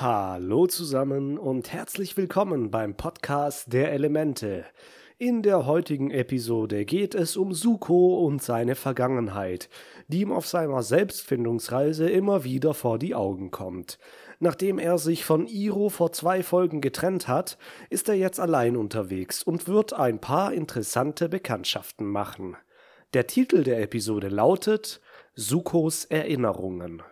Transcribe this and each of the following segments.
Hallo zusammen und herzlich willkommen beim Podcast der Elemente. In der heutigen Episode geht es um Suko und seine Vergangenheit, die ihm auf seiner Selbstfindungsreise immer wieder vor die Augen kommt. Nachdem er sich von Iro vor zwei Folgen getrennt hat, ist er jetzt allein unterwegs und wird ein paar interessante Bekanntschaften machen. Der Titel der Episode lautet Sukos Erinnerungen.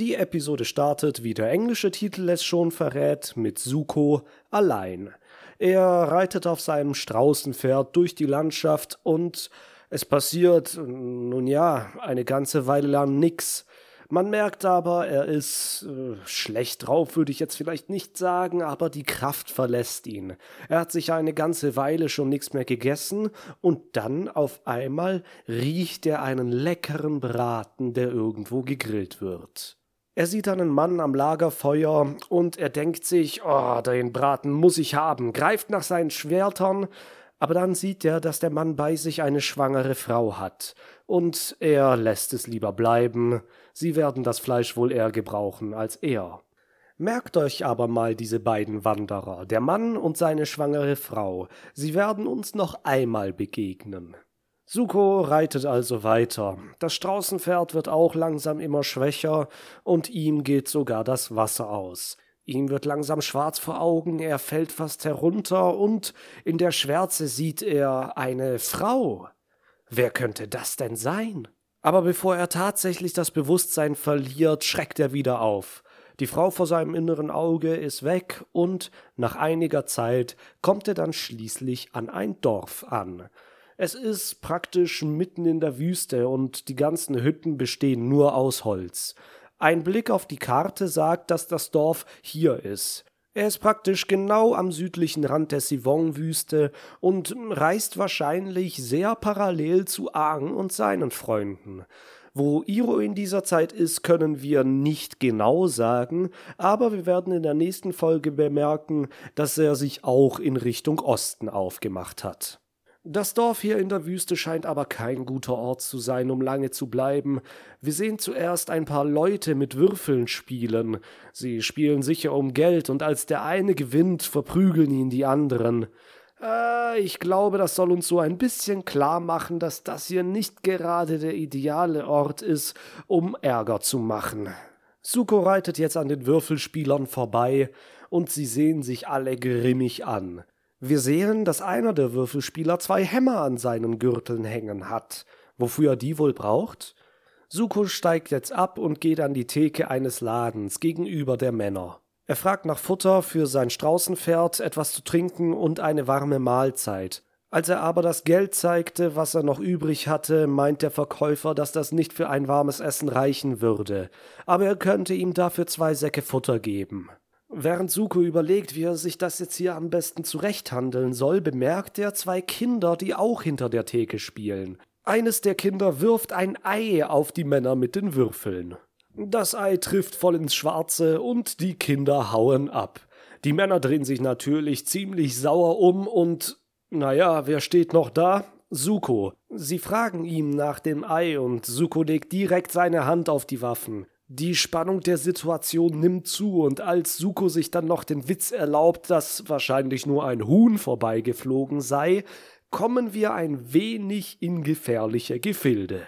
Die Episode startet, wie der englische Titel es schon verrät, mit Suko allein. Er reitet auf seinem Straußenpferd durch die Landschaft und es passiert, nun ja, eine ganze Weile lang nix. Man merkt aber, er ist äh, schlecht drauf, würde ich jetzt vielleicht nicht sagen, aber die Kraft verlässt ihn. Er hat sich eine ganze Weile schon nichts mehr gegessen und dann auf einmal riecht er einen leckeren Braten, der irgendwo gegrillt wird. Er sieht einen Mann am Lagerfeuer und er denkt sich, oh, den Braten muss ich haben, greift nach seinen Schwertern, aber dann sieht er, dass der Mann bei sich eine schwangere Frau hat, und er lässt es lieber bleiben, sie werden das Fleisch wohl eher gebrauchen als er. Merkt euch aber mal diese beiden Wanderer, der Mann und seine schwangere Frau, sie werden uns noch einmal begegnen. Suko reitet also weiter. Das Straußenpferd wird auch langsam immer schwächer und ihm geht sogar das Wasser aus. Ihm wird langsam schwarz vor Augen, er fällt fast herunter und in der Schwärze sieht er eine Frau. Wer könnte das denn sein? Aber bevor er tatsächlich das Bewusstsein verliert, schreckt er wieder auf. Die Frau vor seinem inneren Auge ist weg und nach einiger Zeit kommt er dann schließlich an ein Dorf an. Es ist praktisch mitten in der Wüste und die ganzen Hütten bestehen nur aus Holz. Ein Blick auf die Karte sagt, dass das Dorf hier ist. Er ist praktisch genau am südlichen Rand der Sivong-Wüste und reist wahrscheinlich sehr parallel zu Aang und seinen Freunden. Wo Iro in dieser Zeit ist, können wir nicht genau sagen, aber wir werden in der nächsten Folge bemerken, dass er sich auch in Richtung Osten aufgemacht hat. Das Dorf hier in der Wüste scheint aber kein guter Ort zu sein, um lange zu bleiben. Wir sehen zuerst ein paar Leute mit Würfeln spielen. Sie spielen sicher um Geld, und als der eine gewinnt, verprügeln ihn die anderen. Äh, ich glaube, das soll uns so ein bisschen klar machen, dass das hier nicht gerade der ideale Ort ist, um Ärger zu machen. Suko reitet jetzt an den Würfelspielern vorbei, und sie sehen sich alle grimmig an. Wir sehen, dass einer der Würfelspieler zwei Hämmer an seinen Gürteln hängen hat. Wofür er die wohl braucht? Suko steigt jetzt ab und geht an die Theke eines Ladens gegenüber der Männer. Er fragt nach Futter für sein Straußenpferd, etwas zu trinken und eine warme Mahlzeit. Als er aber das Geld zeigte, was er noch übrig hatte, meint der Verkäufer, dass das nicht für ein warmes Essen reichen würde, aber er könnte ihm dafür zwei Säcke Futter geben. Während Suko überlegt, wie er sich das jetzt hier am besten zurechthandeln soll, bemerkt er zwei Kinder, die auch hinter der Theke spielen. Eines der Kinder wirft ein Ei auf die Männer mit den Würfeln. Das Ei trifft voll ins Schwarze und die Kinder hauen ab. Die Männer drehen sich natürlich ziemlich sauer um und naja, wer steht noch da? Suko. Sie fragen ihm nach dem Ei und Suko legt direkt seine Hand auf die Waffen. Die Spannung der Situation nimmt zu, und als Suko sich dann noch den Witz erlaubt, dass wahrscheinlich nur ein Huhn vorbeigeflogen sei, kommen wir ein wenig in gefährliche Gefilde.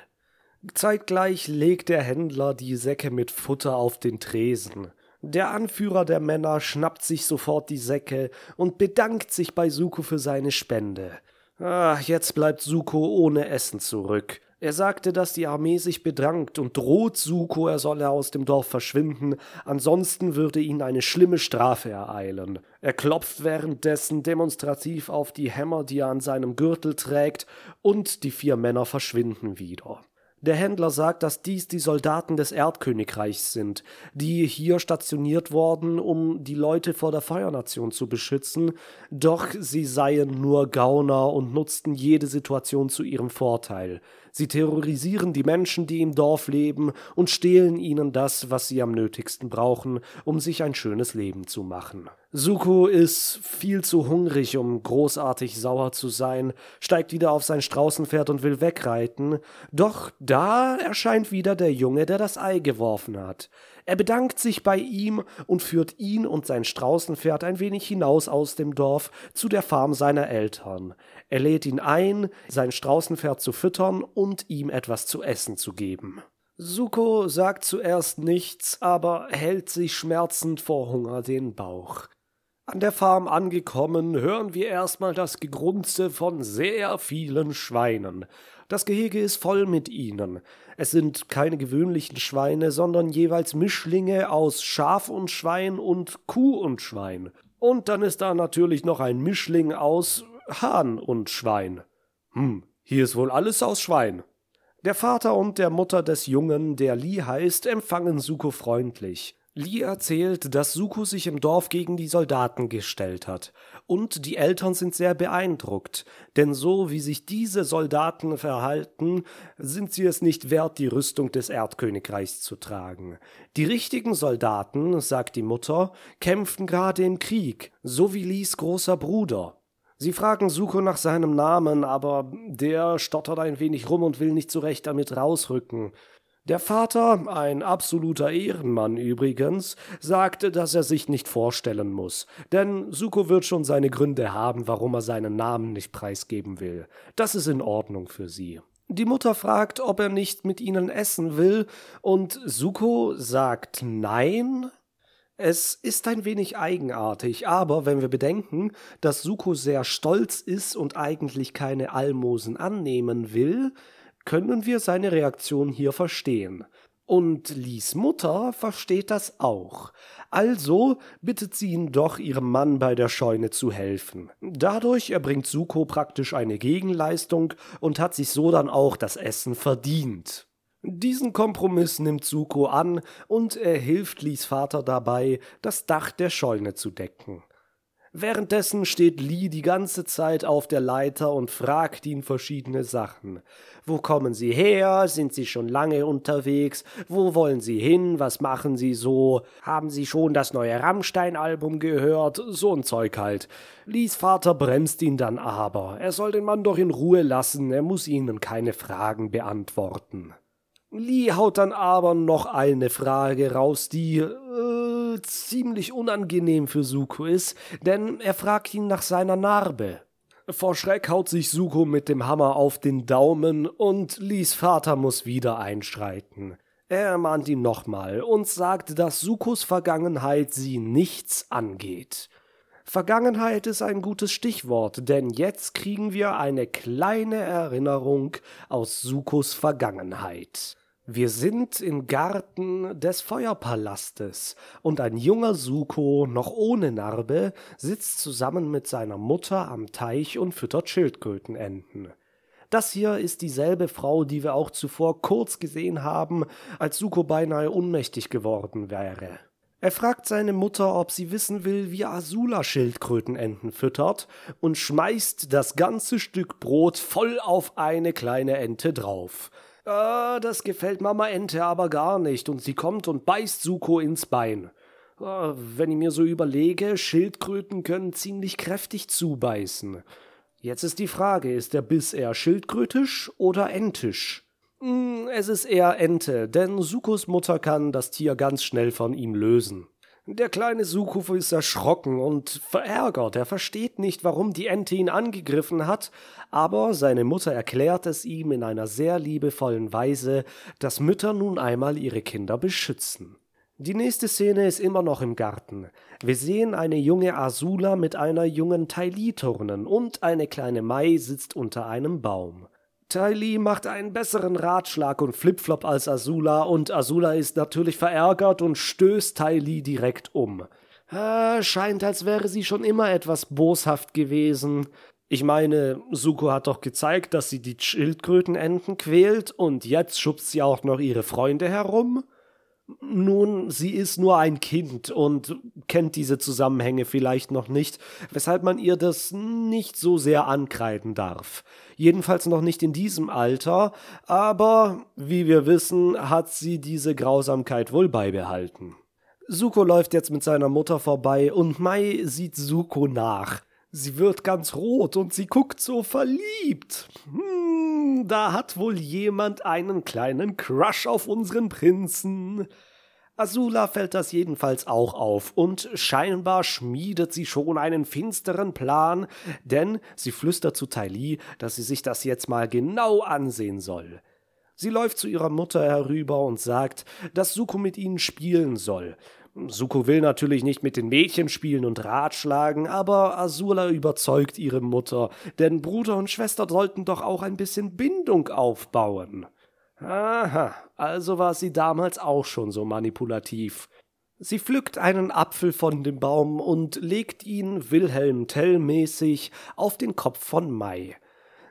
Zeitgleich legt der Händler die Säcke mit Futter auf den Tresen. Der Anführer der Männer schnappt sich sofort die Säcke und bedankt sich bei Suko für seine Spende. Ah, jetzt bleibt Suko ohne Essen zurück. Er sagte, dass die Armee sich bedrangt und droht Suko, er solle aus dem Dorf verschwinden, ansonsten würde ihn eine schlimme Strafe ereilen. Er klopft währenddessen demonstrativ auf die Hämmer, die er an seinem Gürtel trägt, und die vier Männer verschwinden wieder. Der Händler sagt, dass dies die Soldaten des Erdkönigreichs sind, die hier stationiert worden, um die Leute vor der Feuernation zu beschützen, doch sie seien nur Gauner und nutzten jede Situation zu ihrem Vorteil. Sie terrorisieren die Menschen, die im Dorf leben, und stehlen ihnen das, was sie am nötigsten brauchen, um sich ein schönes Leben zu machen. Suko ist viel zu hungrig, um großartig sauer zu sein, steigt wieder auf sein Straußenpferd und will wegreiten, doch da erscheint wieder der Junge, der das Ei geworfen hat. Er bedankt sich bei ihm und führt ihn und sein Straußenpferd ein wenig hinaus aus dem Dorf zu der Farm seiner Eltern. Er lädt ihn ein, sein Straußenpferd zu füttern und ihm etwas zu essen zu geben. Suko sagt zuerst nichts, aber hält sich schmerzend vor Hunger den Bauch. An der Farm angekommen, hören wir erstmal das Gegrunze von sehr vielen Schweinen. Das Gehege ist voll mit ihnen. Es sind keine gewöhnlichen Schweine, sondern jeweils Mischlinge aus Schaf und Schwein und Kuh und Schwein. Und dann ist da natürlich noch ein Mischling aus Hahn und Schwein. Hm, hier ist wohl alles aus Schwein. Der Vater und der Mutter des Jungen, der Lee heißt, empfangen Suko freundlich. Lee erzählt, dass Suko sich im Dorf gegen die Soldaten gestellt hat. Und die Eltern sind sehr beeindruckt, denn so wie sich diese Soldaten verhalten, sind sie es nicht wert, die Rüstung des Erdkönigreichs zu tragen. Die richtigen Soldaten, sagt die Mutter, kämpften gerade im Krieg, so wie Lees großer Bruder. Sie fragen Suko nach seinem Namen, aber der stottert ein wenig rum und will nicht so recht damit rausrücken. Der Vater, ein absoluter Ehrenmann übrigens, sagte, dass er sich nicht vorstellen muss, denn Suko wird schon seine Gründe haben, warum er seinen Namen nicht preisgeben will. Das ist in Ordnung für sie. Die Mutter fragt, ob er nicht mit ihnen essen will, und Suko sagt nein. Es ist ein wenig eigenartig, aber wenn wir bedenken, dass Suko sehr stolz ist und eigentlich keine Almosen annehmen will, können wir seine Reaktion hier verstehen. Und Lies Mutter versteht das auch. Also bittet sie ihn doch, ihrem Mann bei der Scheune zu helfen. Dadurch erbringt Suko praktisch eine Gegenleistung und hat sich so dann auch das Essen verdient. Diesen Kompromiss nimmt Suko an und er hilft Lies Vater dabei, das Dach der Scheune zu decken. Währenddessen steht Lee die ganze Zeit auf der Leiter und fragt ihn verschiedene Sachen. Wo kommen Sie her? Sind Sie schon lange unterwegs? Wo wollen Sie hin? Was machen Sie so? Haben Sie schon das neue Rammstein-Album gehört? So ein Zeug halt. Lees Vater bremst ihn dann aber. Er soll den Mann doch in Ruhe lassen, er muss ihnen keine Fragen beantworten. Lee haut dann aber noch eine Frage raus, die äh, ziemlich unangenehm für Suko ist, denn er fragt ihn nach seiner Narbe. Vor Schreck haut sich Suko mit dem Hammer auf den Daumen und Lees Vater muss wieder einschreiten. Er mahnt ihn nochmal und sagt, dass Sukos Vergangenheit sie nichts angeht. Vergangenheit ist ein gutes Stichwort, denn jetzt kriegen wir eine kleine Erinnerung aus Sukos Vergangenheit. Wir sind im Garten des Feuerpalastes und ein junger Suko, noch ohne Narbe, sitzt zusammen mit seiner Mutter am Teich und füttert Schildkrötenenten. Das hier ist dieselbe Frau, die wir auch zuvor kurz gesehen haben, als Suko beinahe ohnmächtig geworden wäre. Er fragt seine Mutter, ob sie wissen will, wie Asula Schildkrötenenten füttert und schmeißt das ganze Stück Brot voll auf eine kleine Ente drauf. Ah, das gefällt Mama Ente aber gar nicht und sie kommt und beißt Suko ins Bein. Ah, wenn ich mir so überlege, Schildkröten können ziemlich kräftig zubeißen. Jetzt ist die Frage, ist der Biss eher schildkrötisch oder entisch? Hm, es ist eher Ente, denn Sukos Mutter kann das Tier ganz schnell von ihm lösen. Der kleine Sukufu ist erschrocken und verärgert. Er versteht nicht, warum die Ente ihn angegriffen hat, aber seine Mutter erklärt es ihm in einer sehr liebevollen Weise, dass Mütter nun einmal ihre Kinder beschützen. Die nächste Szene ist immer noch im Garten. Wir sehen eine junge Asula mit einer jungen Taili turnen und eine kleine Mai sitzt unter einem Baum. Tylee macht einen besseren Ratschlag und Flipflop als Azula und Azula ist natürlich verärgert und stößt Tylee direkt um. Äh, scheint, als wäre sie schon immer etwas boshaft gewesen. Ich meine, Suko hat doch gezeigt, dass sie die Schildkrötenenten quält und jetzt schubst sie auch noch ihre Freunde herum. Nun, sie ist nur ein Kind und kennt diese Zusammenhänge vielleicht noch nicht, weshalb man ihr das nicht so sehr ankreiden darf. Jedenfalls noch nicht in diesem Alter, aber wie wir wissen, hat sie diese Grausamkeit wohl beibehalten. Suko läuft jetzt mit seiner Mutter vorbei und Mai sieht Suko nach. Sie wird ganz rot und sie guckt so verliebt. Hm, da hat wohl jemand einen kleinen Crush auf unseren Prinzen. Azula fällt das jedenfalls auch auf, und scheinbar schmiedet sie schon einen finsteren Plan, denn sie flüstert zu Tai Li, dass sie sich das jetzt mal genau ansehen soll. Sie läuft zu ihrer Mutter herüber und sagt, dass Suko mit ihnen spielen soll. Suko will natürlich nicht mit den Mädchen spielen und ratschlagen, aber Azula überzeugt ihre Mutter, denn Bruder und Schwester sollten doch auch ein bisschen Bindung aufbauen. Aha, also war sie damals auch schon so manipulativ. Sie pflückt einen Apfel von dem Baum und legt ihn Wilhelm Tell mäßig auf den Kopf von Mai.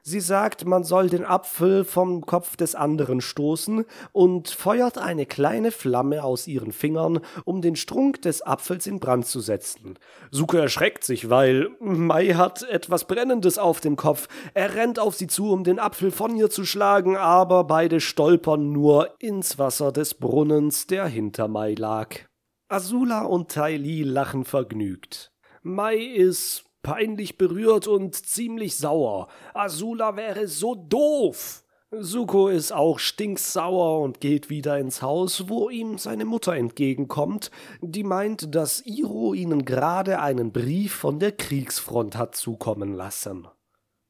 Sie sagt, man soll den Apfel vom Kopf des anderen stoßen und feuert eine kleine Flamme aus ihren Fingern, um den Strunk des Apfels in Brand zu setzen. Suke erschreckt sich, weil Mai hat etwas Brennendes auf dem Kopf. Er rennt auf sie zu, um den Apfel von ihr zu schlagen, aber beide stolpern nur ins Wasser des Brunnens, der hinter Mai lag. Azula und Tai Li lachen vergnügt. Mai ist peinlich berührt und ziemlich sauer. Azula wäre so doof. Suko ist auch stinksauer und geht wieder ins Haus, wo ihm seine Mutter entgegenkommt, die meint, dass Iro ihnen gerade einen Brief von der Kriegsfront hat zukommen lassen.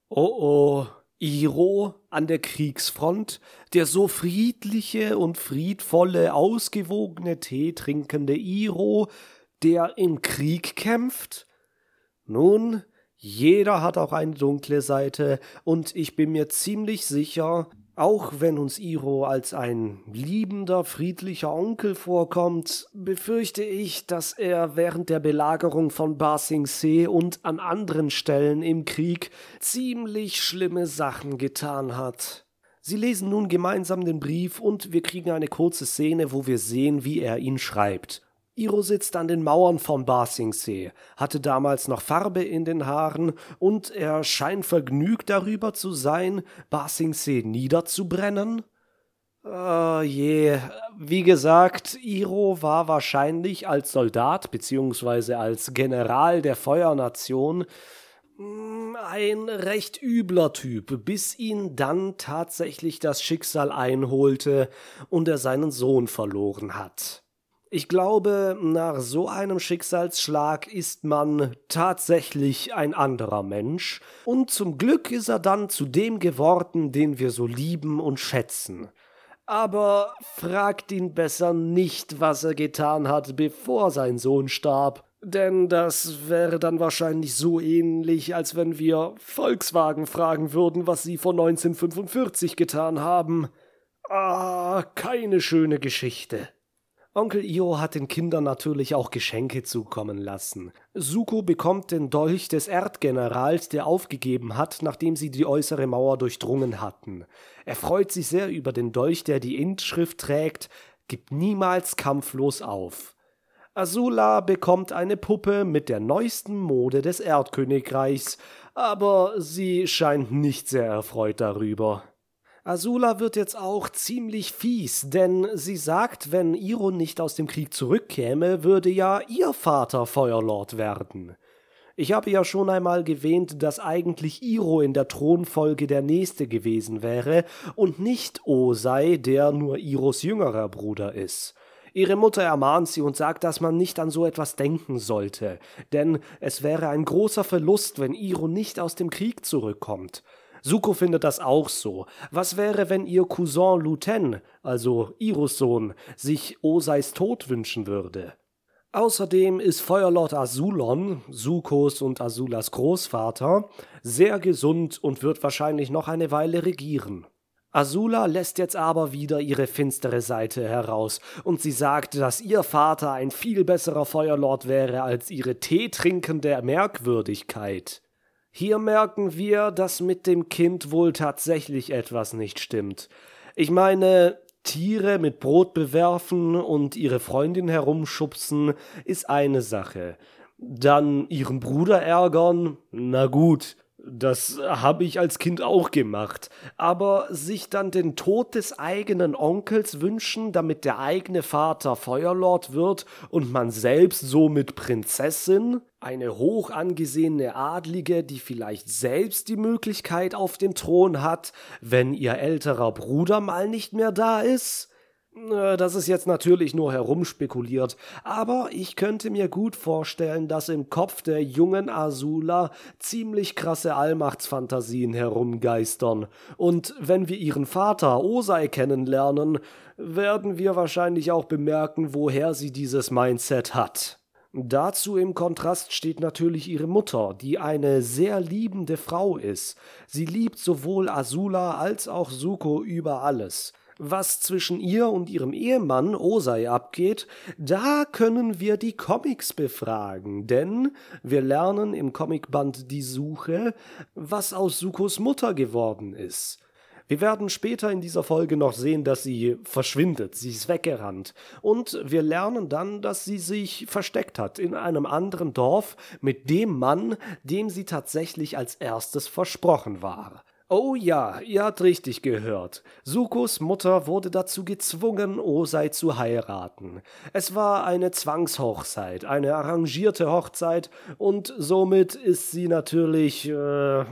Oh oh, Iro an der Kriegsfront, der so friedliche und friedvolle, ausgewogene Tee trinkende Iro, der im Krieg kämpft? Nun, jeder hat auch eine dunkle Seite, und ich bin mir ziemlich sicher, auch wenn uns Iro als ein liebender, friedlicher Onkel vorkommt, befürchte ich, dass er während der Belagerung von Ba Sing Se und an anderen Stellen im Krieg ziemlich schlimme Sachen getan hat. Sie lesen nun gemeinsam den Brief und wir kriegen eine kurze Szene, wo wir sehen, wie er ihn schreibt. Iro sitzt an den Mauern von Basingsee, hatte damals noch Farbe in den Haaren und er scheint vergnügt darüber zu sein, Basingsee niederzubrennen. Uh, je, wie gesagt, Iro war wahrscheinlich als Soldat bzw. als General der Feuernation mm, ein recht übler Typ, bis ihn dann tatsächlich das Schicksal einholte und er seinen Sohn verloren hat. Ich glaube, nach so einem Schicksalsschlag ist man tatsächlich ein anderer Mensch, und zum Glück ist er dann zu dem geworden, den wir so lieben und schätzen. Aber fragt ihn besser nicht, was er getan hat, bevor sein Sohn starb, denn das wäre dann wahrscheinlich so ähnlich, als wenn wir Volkswagen fragen würden, was sie vor 1945 getan haben. Ah, keine schöne Geschichte. Onkel Io hat den Kindern natürlich auch Geschenke zukommen lassen. Suko bekommt den Dolch des Erdgenerals, der aufgegeben hat, nachdem sie die äußere Mauer durchdrungen hatten. Er freut sich sehr über den Dolch, der die Inschrift trägt, gibt niemals kampflos auf. Azula bekommt eine Puppe mit der neuesten Mode des Erdkönigreichs, aber sie scheint nicht sehr erfreut darüber. Azula wird jetzt auch ziemlich fies, denn sie sagt, wenn Iro nicht aus dem Krieg zurückkäme, würde ja ihr Vater Feuerlord werden. Ich habe ja schon einmal erwähnt, dass eigentlich Iro in der Thronfolge der Nächste gewesen wäre und nicht Osei, der nur Iros jüngerer Bruder ist. Ihre Mutter ermahnt sie und sagt, dass man nicht an so etwas denken sollte, denn es wäre ein großer Verlust, wenn Iro nicht aus dem Krieg zurückkommt. Suko findet das auch so. Was wäre, wenn ihr Cousin Luten, also Iros Sohn, sich Oseis Tod wünschen würde? Außerdem ist Feuerlord Azulon, Sukos und Azulas Großvater, sehr gesund und wird wahrscheinlich noch eine Weile regieren. Azula lässt jetzt aber wieder ihre finstere Seite heraus, und sie sagt, dass ihr Vater ein viel besserer Feuerlord wäre als ihre teetrinkende Merkwürdigkeit. Hier merken wir, dass mit dem Kind wohl tatsächlich etwas nicht stimmt. Ich meine, Tiere mit Brot bewerfen und ihre Freundin herumschubsen ist eine Sache. Dann ihren Bruder ärgern, na gut, Das habe ich als Kind auch gemacht. Aber sich dann den Tod des eigenen Onkels wünschen, damit der eigene Vater Feuerlord wird und man selbst somit Prinzessin? Eine hoch angesehene Adlige, die vielleicht selbst die Möglichkeit auf den Thron hat, wenn ihr älterer Bruder mal nicht mehr da ist? Äh, das ist jetzt natürlich nur herumspekuliert, aber ich könnte mir gut vorstellen, dass im Kopf der jungen Asula ziemlich krasse Allmachtsfantasien herumgeistern. Und wenn wir ihren Vater Osei kennenlernen, werden wir wahrscheinlich auch bemerken, woher sie dieses Mindset hat. Dazu im Kontrast steht natürlich ihre Mutter, die eine sehr liebende Frau ist. Sie liebt sowohl Asula als auch Suko über alles. Was zwischen ihr und ihrem Ehemann Osei abgeht, da können wir die Comics befragen, denn wir lernen im Comicband Die Suche, was aus Sukos Mutter geworden ist. Wir werden später in dieser Folge noch sehen, dass sie verschwindet, sie ist weggerannt. Und wir lernen dann, dass sie sich versteckt hat in einem anderen Dorf mit dem Mann, dem sie tatsächlich als erstes versprochen war. Oh ja, ihr habt richtig gehört. Sukos Mutter wurde dazu gezwungen, Osei zu heiraten. Es war eine Zwangshochzeit, eine arrangierte Hochzeit, und somit ist sie natürlich äh,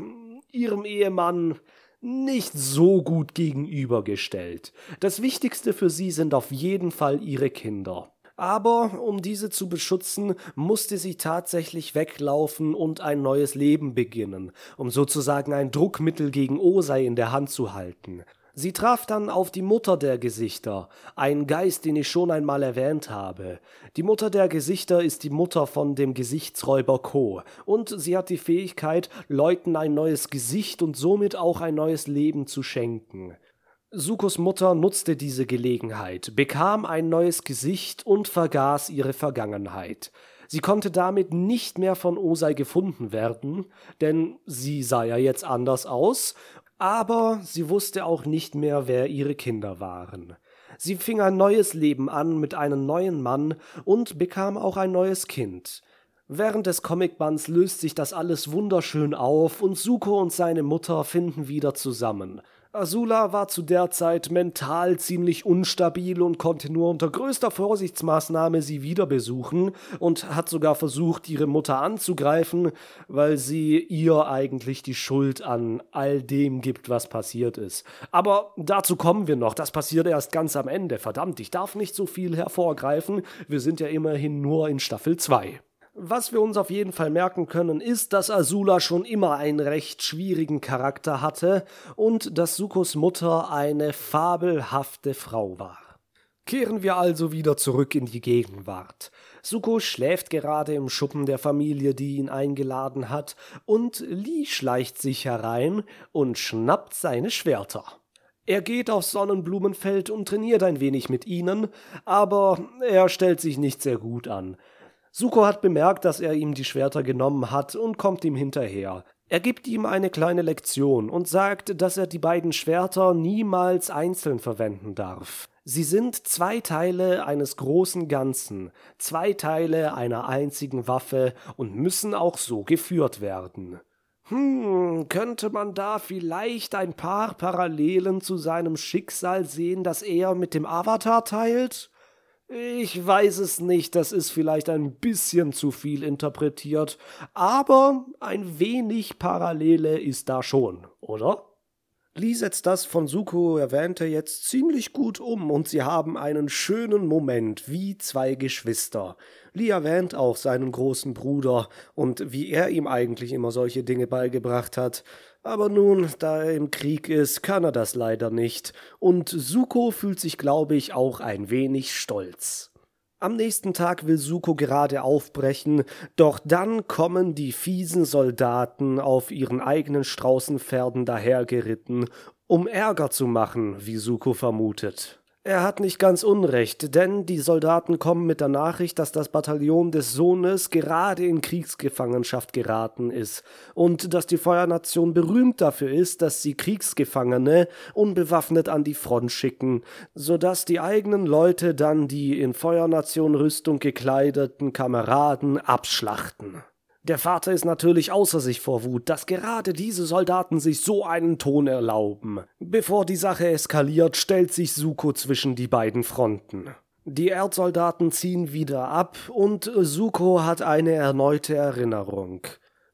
ihrem Ehemann nicht so gut gegenübergestellt. Das Wichtigste für sie sind auf jeden Fall ihre Kinder aber um diese zu beschützen, musste sie tatsächlich weglaufen und ein neues Leben beginnen, um sozusagen ein Druckmittel gegen Osei in der Hand zu halten. Sie traf dann auf die Mutter der Gesichter, einen Geist, den ich schon einmal erwähnt habe. Die Mutter der Gesichter ist die Mutter von dem Gesichtsräuber Ko, und sie hat die Fähigkeit, Leuten ein neues Gesicht und somit auch ein neues Leben zu schenken. Sukos Mutter nutzte diese Gelegenheit, bekam ein neues Gesicht und vergaß ihre Vergangenheit. Sie konnte damit nicht mehr von Osei gefunden werden, denn sie sah ja jetzt anders aus, aber sie wusste auch nicht mehr, wer ihre Kinder waren. Sie fing ein neues Leben an mit einem neuen Mann und bekam auch ein neues Kind. Während des Comicbands löst sich das alles wunderschön auf und Suko und seine Mutter finden wieder zusammen. Asula war zu der Zeit mental ziemlich unstabil und konnte nur unter größter Vorsichtsmaßnahme sie wieder besuchen und hat sogar versucht, ihre Mutter anzugreifen, weil sie ihr eigentlich die Schuld an all dem gibt, was passiert ist. Aber dazu kommen wir noch, das passiert erst ganz am Ende. Verdammt, ich darf nicht so viel hervorgreifen, wir sind ja immerhin nur in Staffel 2. Was wir uns auf jeden Fall merken können, ist, dass Azula schon immer einen recht schwierigen Charakter hatte und dass Sukos Mutter eine fabelhafte Frau war. Kehren wir also wieder zurück in die Gegenwart. Suko schläft gerade im Schuppen der Familie, die ihn eingeladen hat, und Lee schleicht sich herein und schnappt seine Schwerter. Er geht aufs Sonnenblumenfeld und trainiert ein wenig mit ihnen, aber er stellt sich nicht sehr gut an. Suko hat bemerkt, dass er ihm die Schwerter genommen hat und kommt ihm hinterher. Er gibt ihm eine kleine Lektion und sagt, dass er die beiden Schwerter niemals einzeln verwenden darf. Sie sind zwei Teile eines großen Ganzen, zwei Teile einer einzigen Waffe und müssen auch so geführt werden. Hm, könnte man da vielleicht ein paar Parallelen zu seinem Schicksal sehen, das er mit dem Avatar teilt? Ich weiß es nicht, das ist vielleicht ein bisschen zu viel interpretiert, aber ein wenig Parallele ist da schon, oder? Lee setzt das von Suko erwähnte jetzt ziemlich gut um und sie haben einen schönen Moment wie zwei Geschwister. Lee erwähnt auch seinen großen Bruder und wie er ihm eigentlich immer solche Dinge beigebracht hat. Aber nun, da er im Krieg ist, kann er das leider nicht. Und Suko fühlt sich, glaube ich, auch ein wenig stolz. Am nächsten Tag will Suko gerade aufbrechen, doch dann kommen die fiesen Soldaten auf ihren eigenen Straußenpferden dahergeritten, um Ärger zu machen, wie Suko vermutet. Er hat nicht ganz Unrecht, denn die Soldaten kommen mit der Nachricht, dass das Bataillon des Sohnes gerade in Kriegsgefangenschaft geraten ist und dass die Feuernation berühmt dafür ist, dass sie Kriegsgefangene unbewaffnet an die Front schicken, so dass die eigenen Leute dann die in Feuernation Rüstung gekleideten Kameraden abschlachten. Der Vater ist natürlich außer sich vor Wut, dass gerade diese Soldaten sich so einen Ton erlauben. Bevor die Sache eskaliert, stellt sich Suko zwischen die beiden Fronten. Die Erdsoldaten ziehen wieder ab und Suko hat eine erneute Erinnerung.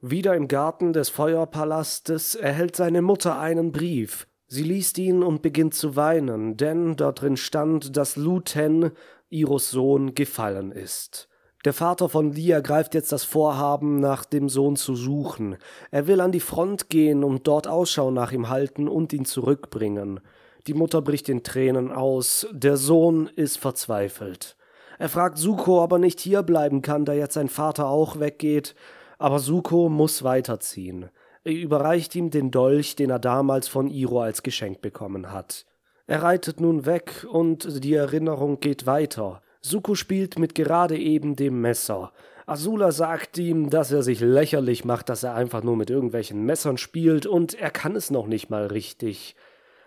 Wieder im Garten des Feuerpalastes erhält seine Mutter einen Brief. Sie liest ihn und beginnt zu weinen, denn dort drin stand, dass Luten, Iros Sohn, gefallen ist. Der Vater von Lee ergreift jetzt das Vorhaben, nach dem Sohn zu suchen. Er will an die Front gehen und dort Ausschau nach ihm halten und ihn zurückbringen. Die Mutter bricht in Tränen aus, der Sohn ist verzweifelt. Er fragt Suko, ob er nicht hierbleiben kann, da jetzt sein Vater auch weggeht, aber Suko muss weiterziehen. Er überreicht ihm den Dolch, den er damals von Iro als Geschenk bekommen hat. Er reitet nun weg und die Erinnerung geht weiter. Suko spielt mit gerade eben dem Messer. Azula sagt ihm, dass er sich lächerlich macht, dass er einfach nur mit irgendwelchen Messern spielt und er kann es noch nicht mal richtig.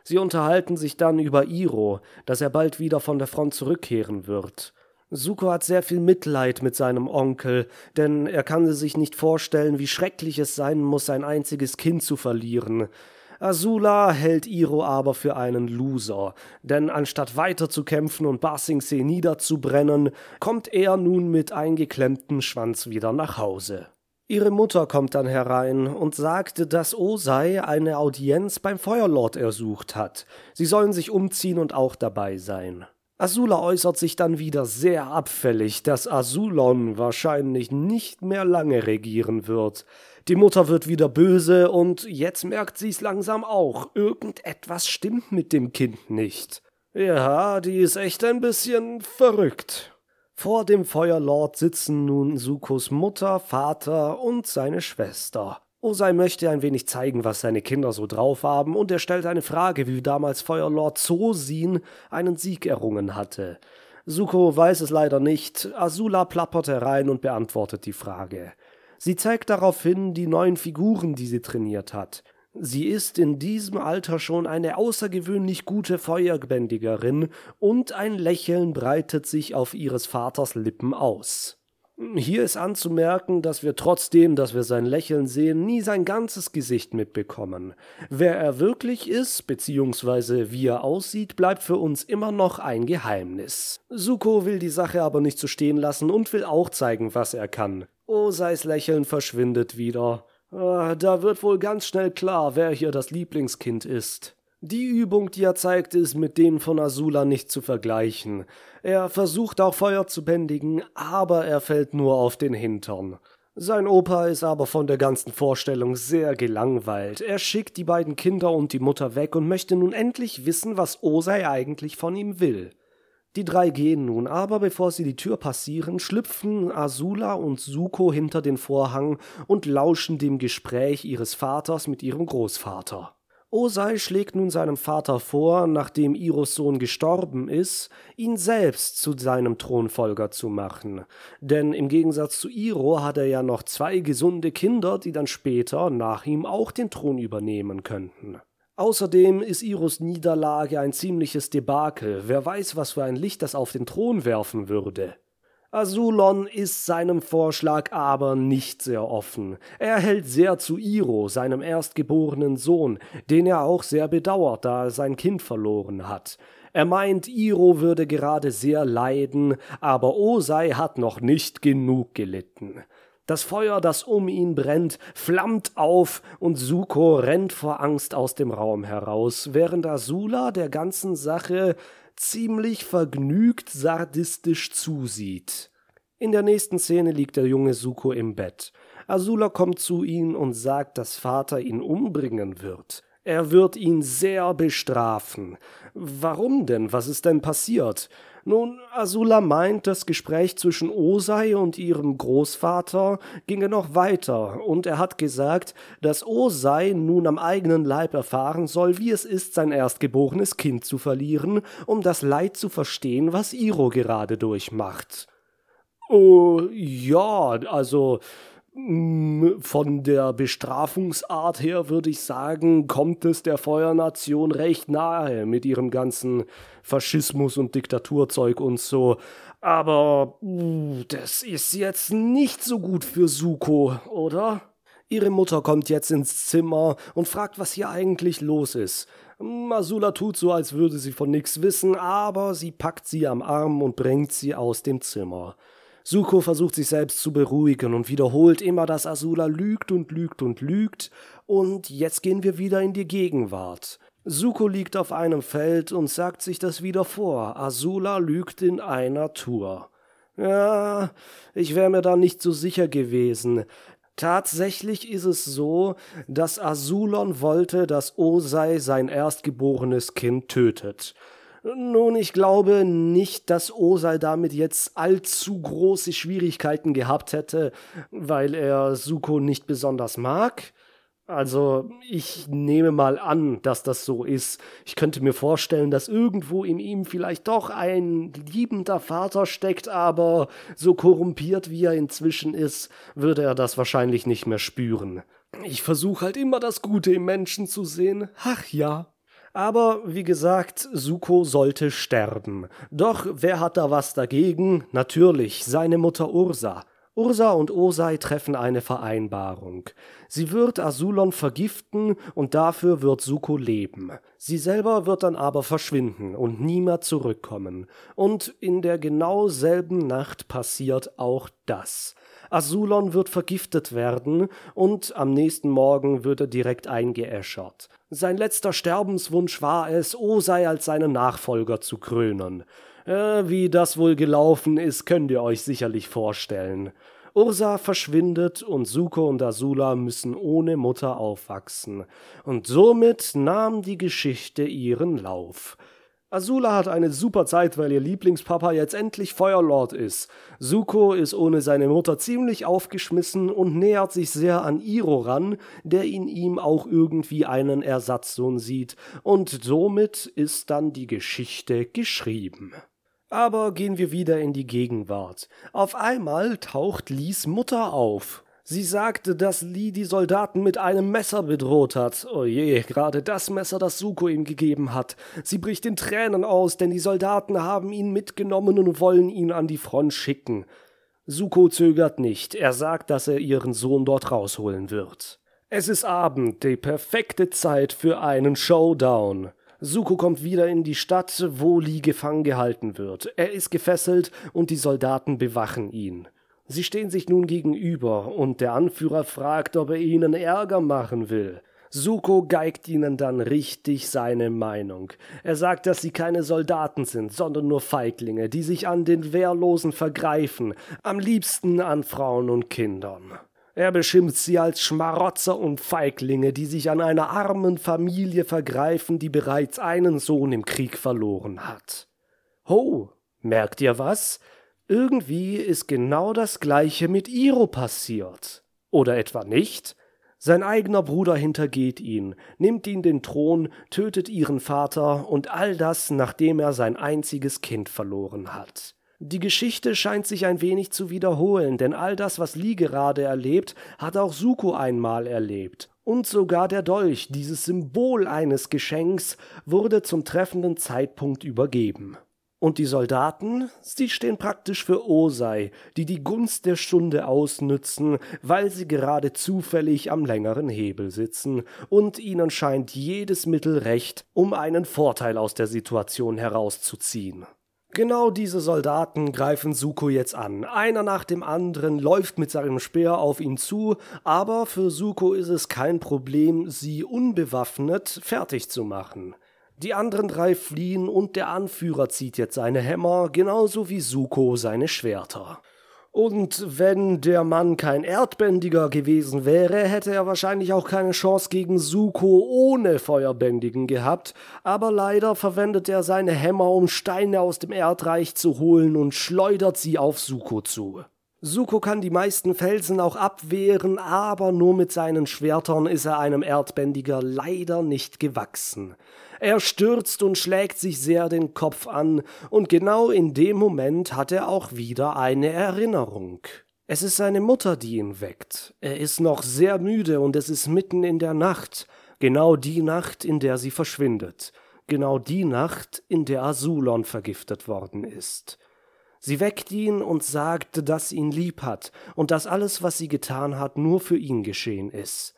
Sie unterhalten sich dann über Iro, dass er bald wieder von der Front zurückkehren wird. Suko hat sehr viel Mitleid mit seinem Onkel, denn er kann sich nicht vorstellen, wie schrecklich es sein muss, sein einziges Kind zu verlieren. Azula hält Iro aber für einen Loser, denn anstatt weiter zu kämpfen und Basingsee niederzubrennen, kommt er nun mit eingeklemmtem Schwanz wieder nach Hause. Ihre Mutter kommt dann herein und sagte, dass Osei eine Audienz beim Feuerlord ersucht hat. Sie sollen sich umziehen und auch dabei sein. Azula äußert sich dann wieder sehr abfällig, dass Azulon wahrscheinlich nicht mehr lange regieren wird. Die Mutter wird wieder böse und jetzt merkt sie's langsam auch. Irgendetwas stimmt mit dem Kind nicht. Ja, die ist echt ein bisschen verrückt. Vor dem Feuerlord sitzen nun Sukos Mutter, Vater und seine Schwester. Osei möchte ein wenig zeigen, was seine Kinder so drauf haben, und er stellt eine Frage, wie damals Feuerlord Zosin einen Sieg errungen hatte. Suko weiß es leider nicht, Azula plappert herein und beantwortet die Frage. Sie zeigt daraufhin die neuen Figuren, die sie trainiert hat. Sie ist in diesem Alter schon eine außergewöhnlich gute Feuerbändigerin und ein Lächeln breitet sich auf ihres Vaters Lippen aus. Hier ist anzumerken, dass wir trotzdem, dass wir sein Lächeln sehen, nie sein ganzes Gesicht mitbekommen. Wer er wirklich ist, beziehungsweise wie er aussieht, bleibt für uns immer noch ein Geheimnis. Suko will die Sache aber nicht so stehen lassen und will auch zeigen, was er kann. Osais Lächeln verschwindet wieder. Ah, da wird wohl ganz schnell klar, wer hier das Lieblingskind ist. Die Übung, die er zeigt, ist mit denen von Azula nicht zu vergleichen. Er versucht auch Feuer zu bändigen, aber er fällt nur auf den Hintern. Sein Opa ist aber von der ganzen Vorstellung sehr gelangweilt. Er schickt die beiden Kinder und die Mutter weg und möchte nun endlich wissen, was Osei eigentlich von ihm will. Die drei gehen nun, aber bevor sie die Tür passieren, schlüpfen Azula und Suko hinter den Vorhang und lauschen dem Gespräch ihres Vaters mit ihrem Großvater. Osei schlägt nun seinem Vater vor, nachdem Iros Sohn gestorben ist, ihn selbst zu seinem Thronfolger zu machen. Denn im Gegensatz zu Iro hat er ja noch zwei gesunde Kinder, die dann später nach ihm auch den Thron übernehmen könnten. Außerdem ist Iros Niederlage ein ziemliches Debakel. Wer weiß, was für ein Licht das auf den Thron werfen würde. Azulon ist seinem Vorschlag aber nicht sehr offen. Er hält sehr zu Iro, seinem erstgeborenen Sohn, den er auch sehr bedauert, da er sein Kind verloren hat. Er meint, Iro würde gerade sehr leiden, aber Osei hat noch nicht genug gelitten. Das Feuer, das um ihn brennt, flammt auf und Suko rennt vor Angst aus dem Raum heraus, während Azula der ganzen Sache ziemlich vergnügt sadistisch zusieht. In der nächsten Szene liegt der junge Suko im Bett. Azula kommt zu ihm und sagt, dass Vater ihn umbringen wird. Er wird ihn sehr bestrafen. Warum denn? Was ist denn passiert? Nun, Azula meint, das Gespräch zwischen Osei und ihrem Großvater ginge noch weiter, und er hat gesagt, dass Osei nun am eigenen Leib erfahren soll, wie es ist, sein erstgeborenes Kind zu verlieren, um das Leid zu verstehen, was Iro gerade durchmacht. Oh, ja, also, von der Bestrafungsart her würde ich sagen, kommt es der Feuernation recht nahe mit ihrem ganzen Faschismus und Diktaturzeug und so. Aber uh, das ist jetzt nicht so gut für Suko, oder? Ihre Mutter kommt jetzt ins Zimmer und fragt, was hier eigentlich los ist. Masula tut so, als würde sie von nichts wissen, aber sie packt sie am Arm und bringt sie aus dem Zimmer. Suko versucht sich selbst zu beruhigen und wiederholt immer, dass Asula lügt und lügt und lügt, und jetzt gehen wir wieder in die Gegenwart. Suko liegt auf einem Feld und sagt sich das wieder vor. Asula lügt in einer Tour. Ja, ich wäre mir da nicht so sicher gewesen. Tatsächlich ist es so, dass Asulon wollte, dass Osei sein erstgeborenes Kind tötet. Nun, ich glaube nicht, dass Osei damit jetzt allzu große Schwierigkeiten gehabt hätte, weil er Suko nicht besonders mag. Also, ich nehme mal an, dass das so ist. Ich könnte mir vorstellen, dass irgendwo in ihm vielleicht doch ein liebender Vater steckt, aber so korrumpiert wie er inzwischen ist, würde er das wahrscheinlich nicht mehr spüren. Ich versuche halt immer das Gute im Menschen zu sehen. Ach ja. Aber wie gesagt, Suko sollte sterben. Doch wer hat da was dagegen? Natürlich, seine Mutter Ursa. Ursa und Osei treffen eine Vereinbarung. Sie wird Asulon vergiften und dafür wird Suko leben. Sie selber wird dann aber verschwinden und nie zurückkommen. Und in der genau selben Nacht passiert auch das. Asulon wird vergiftet werden und am nächsten Morgen wird er direkt eingeäschert. Sein letzter Sterbenswunsch war es, Osei als seinen Nachfolger zu krönen. Äh, wie das wohl gelaufen ist, könnt ihr euch sicherlich vorstellen. Ursa verschwindet und Suko und Asula müssen ohne Mutter aufwachsen. Und somit nahm die Geschichte ihren Lauf. Asula hat eine super Zeit, weil ihr Lieblingspapa jetzt endlich Feuerlord ist. Suko ist ohne seine Mutter ziemlich aufgeschmissen und nähert sich sehr an Iro ran, der in ihm auch irgendwie einen Ersatzsohn sieht. Und somit ist dann die Geschichte geschrieben. Aber gehen wir wieder in die Gegenwart. Auf einmal taucht Lies Mutter auf. Sie sagte, dass Lee die Soldaten mit einem Messer bedroht hat. Oh gerade das Messer, das Suko ihm gegeben hat. Sie bricht in Tränen aus, denn die Soldaten haben ihn mitgenommen und wollen ihn an die Front schicken. Suko zögert nicht. Er sagt, dass er ihren Sohn dort rausholen wird. Es ist Abend, die perfekte Zeit für einen Showdown. Suko kommt wieder in die Stadt, wo Lee gefangen gehalten wird. Er ist gefesselt und die Soldaten bewachen ihn. Sie stehen sich nun gegenüber und der Anführer fragt, ob er ihnen Ärger machen will. Suko geigt ihnen dann richtig seine Meinung. Er sagt, dass sie keine Soldaten sind, sondern nur Feiglinge, die sich an den Wehrlosen vergreifen, am liebsten an Frauen und Kindern. Er beschimpft sie als Schmarotzer und Feiglinge, die sich an einer armen Familie vergreifen, die bereits einen Sohn im Krieg verloren hat. Ho, merkt ihr was? Irgendwie ist genau das gleiche mit Iro passiert. Oder etwa nicht? Sein eigener Bruder hintergeht ihn, nimmt ihn den Thron, tötet ihren Vater und all das, nachdem er sein einziges Kind verloren hat. Die Geschichte scheint sich ein wenig zu wiederholen, denn all das, was Lee gerade erlebt, hat auch Suko einmal erlebt. Und sogar der Dolch, dieses Symbol eines Geschenks, wurde zum treffenden Zeitpunkt übergeben. Und die Soldaten, sie stehen praktisch für Osei, die die Gunst der Stunde ausnützen, weil sie gerade zufällig am längeren Hebel sitzen, und ihnen scheint jedes Mittel recht, um einen Vorteil aus der Situation herauszuziehen. Genau diese Soldaten greifen Suko jetzt an. Einer nach dem anderen läuft mit seinem Speer auf ihn zu, aber für Suko ist es kein Problem, sie unbewaffnet fertig zu machen. Die anderen drei fliehen und der Anführer zieht jetzt seine Hämmer, genauso wie Suko seine Schwerter. Und wenn der Mann kein Erdbändiger gewesen wäre, hätte er wahrscheinlich auch keine Chance gegen Suko ohne Feuerbändigen gehabt, aber leider verwendet er seine Hämmer, um Steine aus dem Erdreich zu holen und schleudert sie auf Suko zu. Suko kann die meisten Felsen auch abwehren, aber nur mit seinen Schwertern ist er einem Erdbändiger leider nicht gewachsen. Er stürzt und schlägt sich sehr den Kopf an, und genau in dem Moment hat er auch wieder eine Erinnerung. Es ist seine Mutter, die ihn weckt. Er ist noch sehr müde und es ist mitten in der Nacht, genau die Nacht, in der sie verschwindet, genau die Nacht, in der Asulon vergiftet worden ist. Sie weckt ihn und sagt, dass sie ihn lieb hat und dass alles, was sie getan hat, nur für ihn geschehen ist.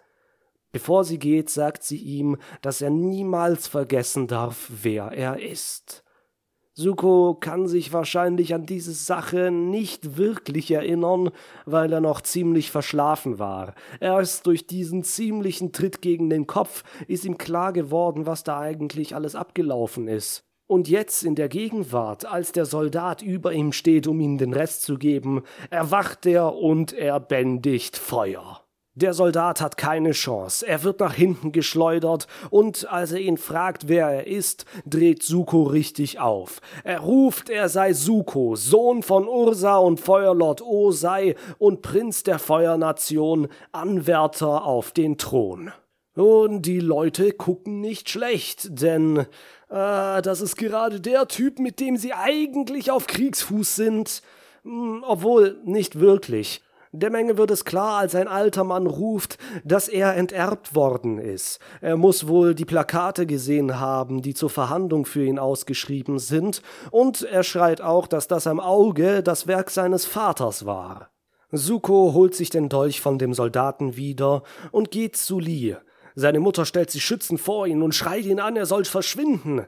Bevor sie geht, sagt sie ihm, dass er niemals vergessen darf, wer er ist. Suko kann sich wahrscheinlich an diese Sache nicht wirklich erinnern, weil er noch ziemlich verschlafen war. Erst durch diesen ziemlichen Tritt gegen den Kopf ist ihm klar geworden, was da eigentlich alles abgelaufen ist. Und jetzt in der Gegenwart, als der Soldat über ihm steht, um ihm den Rest zu geben, erwacht er und er bändigt Feuer. Der Soldat hat keine Chance, er wird nach hinten geschleudert, und als er ihn fragt, wer er ist, dreht Suko richtig auf. Er ruft, er sei Suko, Sohn von Ursa und Feuerlord Osei und Prinz der Feuernation, Anwärter auf den Thron. Und die Leute gucken nicht schlecht, denn Ah, das ist gerade der Typ, mit dem sie eigentlich auf Kriegsfuß sind. Hm, obwohl, nicht wirklich. Der Menge wird es klar, als ein alter Mann ruft, dass er enterbt worden ist. Er muss wohl die Plakate gesehen haben, die zur Verhandlung für ihn ausgeschrieben sind, und er schreit auch, dass das am Auge das Werk seines Vaters war. Suko holt sich den Dolch von dem Soldaten wieder und geht zu Lee. Seine Mutter stellt sich schützend vor ihn und schreit ihn an, er soll verschwinden.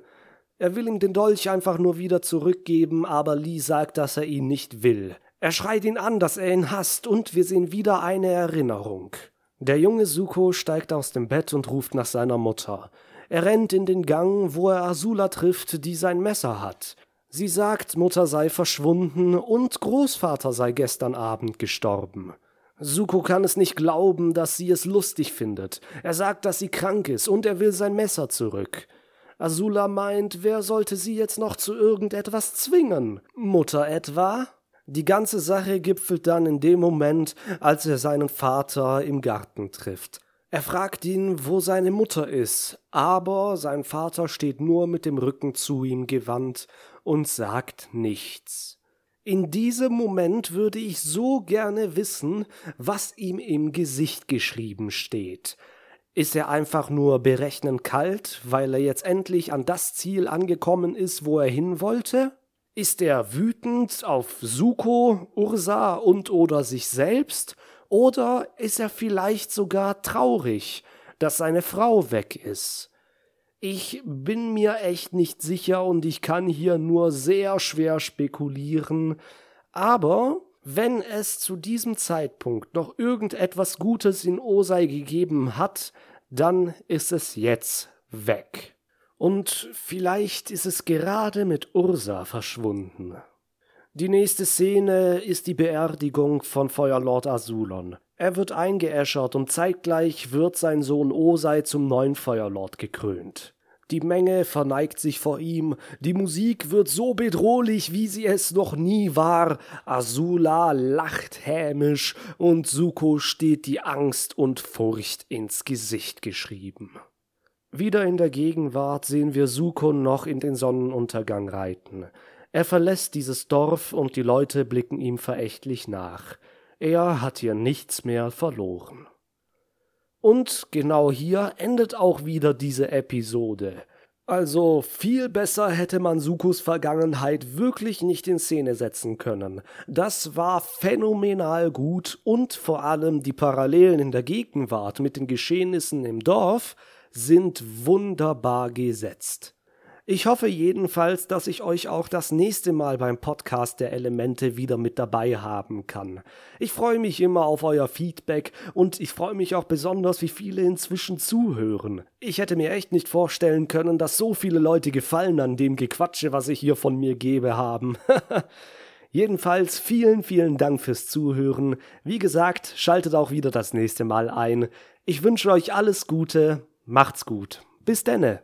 Er will ihm den Dolch einfach nur wieder zurückgeben, aber Lee sagt, dass er ihn nicht will. Er schreit ihn an, dass er ihn hasst, und wir sehen wieder eine Erinnerung. Der junge Suko steigt aus dem Bett und ruft nach seiner Mutter. Er rennt in den Gang, wo er Asula trifft, die sein Messer hat. Sie sagt, Mutter sei verschwunden und Großvater sei gestern Abend gestorben. Suko kann es nicht glauben, dass sie es lustig findet. Er sagt, dass sie krank ist und er will sein Messer zurück. Azula meint, wer sollte sie jetzt noch zu irgendetwas zwingen? Mutter etwa? Die ganze Sache gipfelt dann in dem Moment, als er seinen Vater im Garten trifft. Er fragt ihn, wo seine Mutter ist, aber sein Vater steht nur mit dem Rücken zu ihm gewandt und sagt nichts. In diesem Moment würde ich so gerne wissen, was ihm im Gesicht geschrieben steht. Ist er einfach nur berechnend kalt, weil er jetzt endlich an das Ziel angekommen ist, wo er hin wollte? Ist er wütend auf Suko, Ursa und oder sich selbst? Oder ist er vielleicht sogar traurig, dass seine Frau weg ist? Ich bin mir echt nicht sicher und ich kann hier nur sehr schwer spekulieren, aber wenn es zu diesem Zeitpunkt noch irgendetwas Gutes in Osei gegeben hat, dann ist es jetzt weg. Und vielleicht ist es gerade mit Ursa verschwunden. Die nächste Szene ist die Beerdigung von Feuerlord Azulon. Er wird eingeäschert und zeitgleich wird sein Sohn Osei zum neuen Feuerlord gekrönt. Die Menge verneigt sich vor ihm, die Musik wird so bedrohlich, wie sie es noch nie war, Azula lacht hämisch und Suko steht die Angst und Furcht ins Gesicht geschrieben. Wieder in der Gegenwart sehen wir Suko noch in den Sonnenuntergang reiten. Er verlässt dieses Dorf und die Leute blicken ihm verächtlich nach. Er hat hier nichts mehr verloren. Und genau hier endet auch wieder diese Episode. Also viel besser hätte man Sukos Vergangenheit wirklich nicht in Szene setzen können. Das war phänomenal gut und vor allem die Parallelen in der Gegenwart mit den Geschehnissen im Dorf sind wunderbar gesetzt. Ich hoffe jedenfalls, dass ich euch auch das nächste Mal beim Podcast der Elemente wieder mit dabei haben kann. Ich freue mich immer auf euer Feedback und ich freue mich auch besonders, wie viele inzwischen zuhören. Ich hätte mir echt nicht vorstellen können, dass so viele Leute Gefallen an dem Gequatsche, was ich hier von mir gebe, haben. Jedenfalls vielen, vielen Dank fürs Zuhören. Wie gesagt, schaltet auch wieder das nächste Mal ein. Ich wünsche euch alles Gute. Macht's gut. Bis denne.